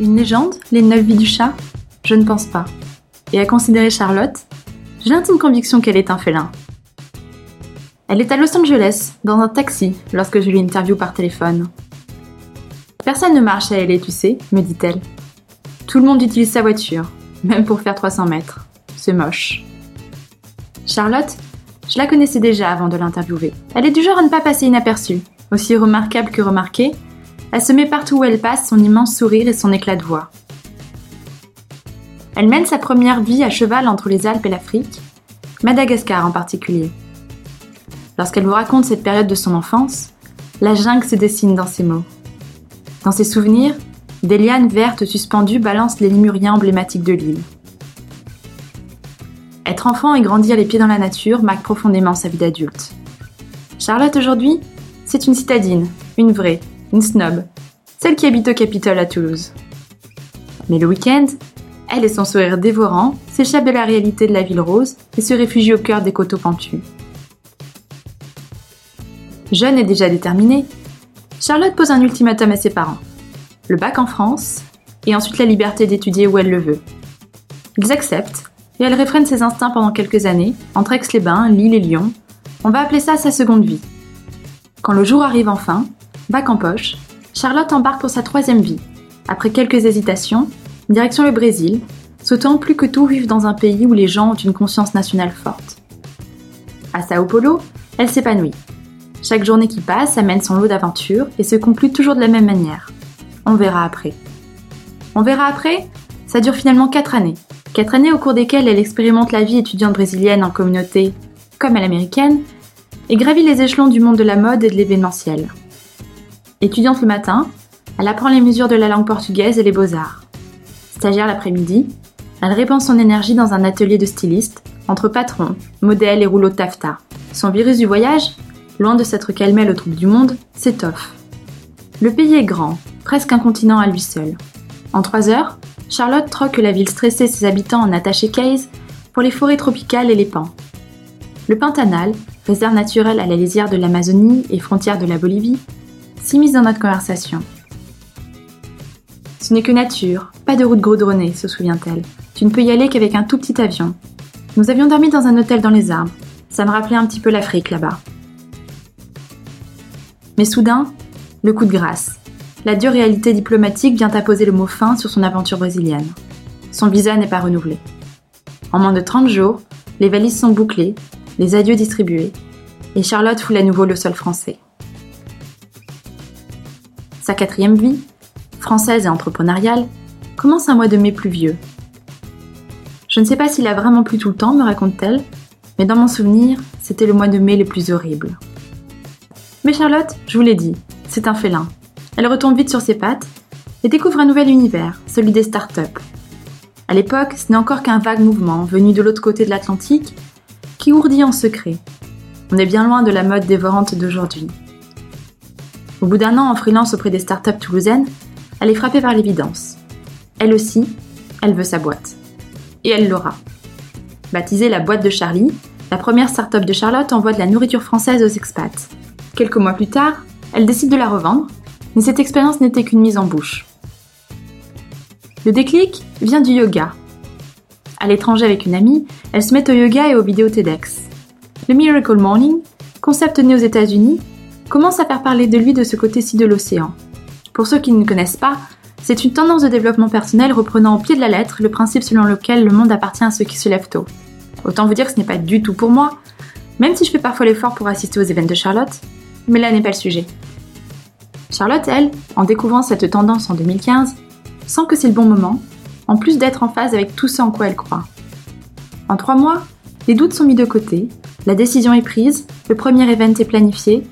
Une légende Les neuf vies du chat? Je ne pense pas. Et à considérer Charlotte, j'ai l'intime conviction qu'elle est un félin. Elle est à Los Angeles, dans un taxi, lorsque je lui interview par téléphone. Personne ne marche à LA, tu sais, me dit-elle. Tout le monde utilise sa voiture, même pour faire 300 mètres. C'est moche. Charlotte, je la connaissais déjà avant de l'interviewer. Elle est du genre à ne pas passer inaperçue. Aussi remarquable que remarquée, elle se met partout où elle passe son immense sourire et son éclat de voix. Elle mène sa première vie à cheval entre les Alpes et l'Afrique, Madagascar en particulier. Lorsqu'elle vous raconte cette période de son enfance, la jungle se dessine dans ses mots. Dans ses souvenirs, des lianes vertes suspendues balancent les limuriens emblématiques de l'île. Être enfant et grandir les pieds dans la nature marque profondément sa vie d'adulte. Charlotte aujourd'hui, c'est une citadine, une vraie, une snob, celle qui habite au Capitole à Toulouse. Mais le week-end, elle et son sourire dévorant s'échappent de la réalité de la ville rose et se réfugient au cœur des coteaux pentus. Jeune et déjà déterminée, Charlotte pose un ultimatum à ses parents. Le bac en France, et ensuite la liberté d'étudier où elle le veut. Ils acceptent, et elle réfrène ses instincts pendant quelques années, entre Aix-les-Bains, Lille et Lyon. On va appeler ça sa seconde vie. Quand le jour arrive enfin, bac en poche, Charlotte embarque pour sa troisième vie. Après quelques hésitations, direction le Brésil, souhaitant plus que tout vivre dans un pays où les gens ont une conscience nationale forte. À Sao Paulo, elle s'épanouit. Chaque journée qui passe amène son lot d'aventures et se conclut toujours de la même manière. On verra après. On verra après Ça dure finalement 4 années. 4 années au cours desquelles elle expérimente la vie étudiante brésilienne en communauté, comme à l'américaine, et gravit les échelons du monde de la mode et de l'événementiel. Étudiante le matin, elle apprend les mesures de la langue portugaise et les beaux-arts. Stagiaire l'après-midi, elle répand son énergie dans un atelier de styliste, entre patrons, modèles et rouleaux de taffetas. Son virus du voyage, loin de s'être calmé le trouble du monde, s'étoffe. Le pays est grand, presque un continent à lui seul. En trois heures, Charlotte troque la ville stressée ses habitants en attaché case pour les forêts tropicales et les pins. Le Pantanal, réserve naturelle à la lisière de l'Amazonie et frontière de la Bolivie, s'immisce dans notre conversation. Ce n'est que nature, pas de route goudronnée, se souvient-elle. Tu ne peux y aller qu'avec un tout petit avion. Nous avions dormi dans un hôtel dans les arbres. Ça me rappelait un petit peu l'Afrique là-bas. Mais soudain, le coup de grâce. La dure réalité diplomatique vient apposer le mot fin sur son aventure brésilienne. Son visa n'est pas renouvelé. En moins de 30 jours, les valises sont bouclées, les adieux distribués, et Charlotte foule à nouveau le sol français. Sa quatrième vie, française et entrepreneuriale, commence un mois de mai pluvieux. Je ne sais pas s'il a vraiment plu tout le temps, me raconte-t-elle, mais dans mon souvenir, c'était le mois de mai le plus horrible. Mais Charlotte, je vous l'ai dit, c'est un félin. Elle retombe vite sur ses pattes et découvre un nouvel univers, celui des startups. À l'époque, ce n'est encore qu'un vague mouvement venu de l'autre côté de l'Atlantique qui ourdit en secret. On est bien loin de la mode dévorante d'aujourd'hui. Au bout d'un an en freelance auprès des startups toulousaines, elle est frappée par l'évidence. Elle aussi, elle veut sa boîte. Et elle l'aura. Baptisée la boîte de Charlie, la première startup de Charlotte envoie de la nourriture française aux expats. Quelques mois plus tard, elle décide de la revendre, mais cette expérience n'était qu'une mise en bouche. Le déclic vient du yoga. À l'étranger avec une amie, elle se met au yoga et aux vidéos TEDx. Le Miracle Morning, concept né aux États-Unis, commence à faire parler de lui de ce côté-ci de l'océan. Pour ceux qui ne connaissent pas, c'est une tendance de développement personnel reprenant au pied de la lettre le principe selon lequel le monde appartient à ceux qui se lèvent tôt. Autant vous dire que ce n'est pas du tout pour moi, même si je fais parfois l'effort pour assister aux événements de Charlotte, mais là n'est pas le sujet. Charlotte, elle, en découvrant cette tendance en 2015, sent que c'est le bon moment, en plus d'être en phase avec tout ce en quoi elle croit. En trois mois, les doutes sont mis de côté, la décision est prise, le premier event est planifié,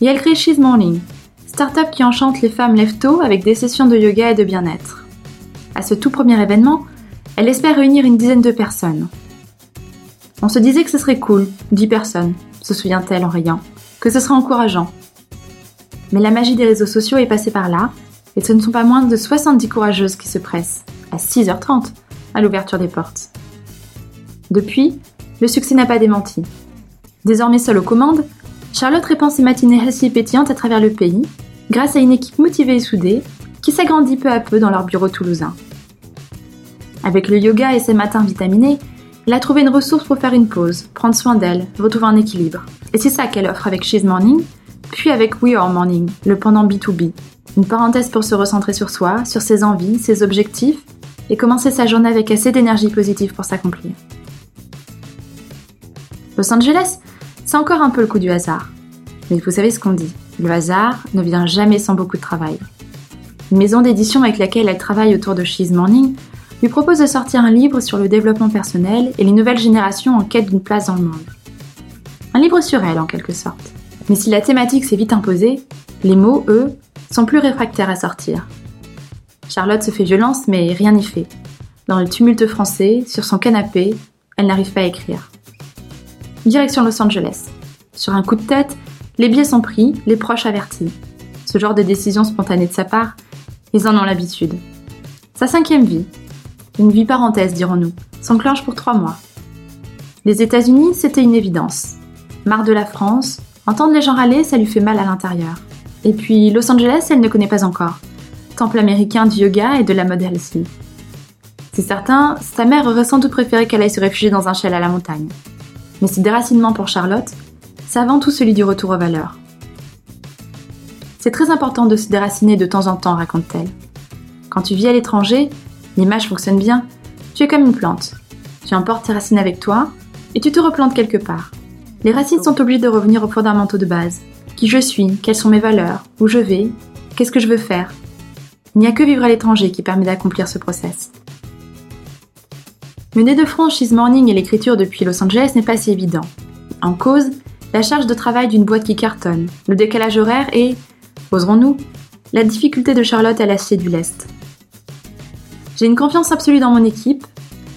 crée She's Morning, start-up qui enchante les femmes lève avec des sessions de yoga et de bien-être. À ce tout premier événement, elle espère réunir une dizaine de personnes. On se disait que ce serait cool, dix personnes, se souvient-elle en riant, que ce serait encourageant. Mais la magie des réseaux sociaux est passée par là, et ce ne sont pas moins de 70 courageuses qui se pressent, à 6h30, à l'ouverture des portes. Depuis, le succès n'a pas démenti. Désormais seule aux commandes, Charlotte répand ses matinées healthy et pétillantes à travers le pays, grâce à une équipe motivée et soudée, qui s'agrandit peu à peu dans leur bureau toulousain. Avec le yoga et ses matins vitaminés, elle a trouvé une ressource pour faire une pause, prendre soin d'elle, retrouver un équilibre. Et c'est ça qu'elle offre avec She's Morning, puis avec We Are Morning, le pendant B2B. Une parenthèse pour se recentrer sur soi, sur ses envies, ses objectifs, et commencer sa journée avec assez d'énergie positive pour s'accomplir. Los Angeles, c'est encore un peu le coup du hasard. Mais vous savez ce qu'on dit, le hasard ne vient jamais sans beaucoup de travail. Une maison d'édition avec laquelle elle travaille autour de She's Morning lui propose de sortir un livre sur le développement personnel et les nouvelles générations en quête d'une place dans le monde. Un livre sur elle, en quelque sorte. Mais si la thématique s'est vite imposée, les mots, eux, sont plus réfractaires à sortir. Charlotte se fait violence, mais rien n'y fait. Dans le tumulte français, sur son canapé, elle n'arrive pas à écrire. Direction Los Angeles. Sur un coup de tête, les billets sont pris, les proches avertis. Ce genre de décision spontanée de sa part, ils en ont l'habitude. Sa cinquième vie, une vie parenthèse, dirons-nous, s'enclenche pour trois mois. Les États-Unis, c'était une évidence. Marre de la France, entendre les gens râler, ça lui fait mal à l'intérieur. Et puis Los Angeles, elle ne connaît pas encore. Temple américain du yoga et de la mode healthy. C'est certain, sa mère aurait sans doute préféré qu'elle aille se réfugier dans un chêne à la montagne. Mais ce déracinement pour Charlotte, c'est avant tout celui du retour aux valeurs. C'est très important de se déraciner de temps en temps, raconte-t-elle. Quand tu vis à l'étranger, l'image fonctionne bien. Tu es comme une plante. Tu emportes tes racines avec toi et tu te replantes quelque part. Les racines sont obligées de revenir aux fondamentaux de base. Qui je suis, quelles sont mes valeurs, où je vais, qu'est-ce que je veux faire? Il n'y a que vivre à l'étranger qui permet d'accomplir ce process. Mener de front She's Morning et l'écriture depuis Los Angeles n'est pas si évident. En cause, la charge de travail d'une boîte qui cartonne, le décalage horaire et, oserons-nous, la difficulté de Charlotte à lâcher du lest. J'ai une confiance absolue dans mon équipe,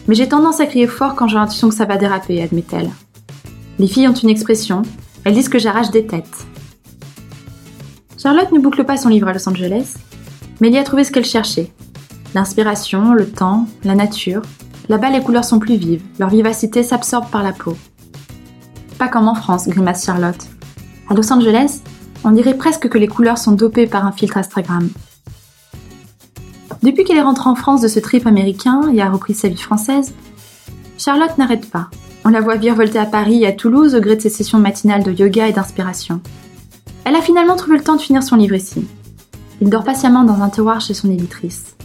mais j'ai tendance à crier fort quand j'ai l'impression que ça va déraper, admet-elle. Les filles ont une expression, elles disent que j'arrache des têtes. Charlotte ne boucle pas son livre à Los Angeles, mais elle y a trouvé ce qu'elle cherchait. L'inspiration, le temps, la nature. Là-bas, les couleurs sont plus vives, leur vivacité s'absorbe par la peau. Pas comme en France, grimace Charlotte. À Los Angeles, on dirait presque que les couleurs sont dopées par un filtre Instagram. Depuis qu'elle est rentrée en France de ce trip américain et a repris sa vie française, Charlotte n'arrête pas. On la voit virevolter à Paris et à Toulouse au gré de ses sessions matinales de yoga et d'inspiration. Elle a finalement trouvé le temps de finir son livre ici. Il dort patiemment dans un tiroir chez son éditrice.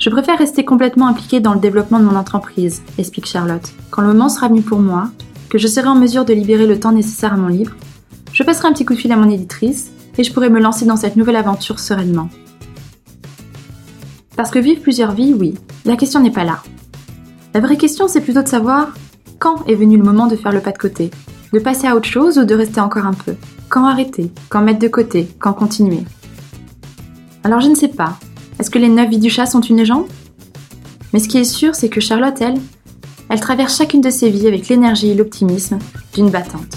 Je préfère rester complètement impliquée dans le développement de mon entreprise, explique Charlotte. Quand le moment sera venu pour moi, que je serai en mesure de libérer le temps nécessaire à mon livre, je passerai un petit coup de fil à mon éditrice et je pourrai me lancer dans cette nouvelle aventure sereinement. Parce que vivre plusieurs vies, oui, la question n'est pas là. La vraie question, c'est plutôt de savoir quand est venu le moment de faire le pas de côté, de passer à autre chose ou de rester encore un peu. Quand arrêter, quand mettre de côté, quand continuer. Alors je ne sais pas. Est-ce que les neuf vies du chat sont une légende? Mais ce qui est sûr, c'est que Charlotte, elle, elle traverse chacune de ses vies avec l'énergie et l'optimisme d'une battante.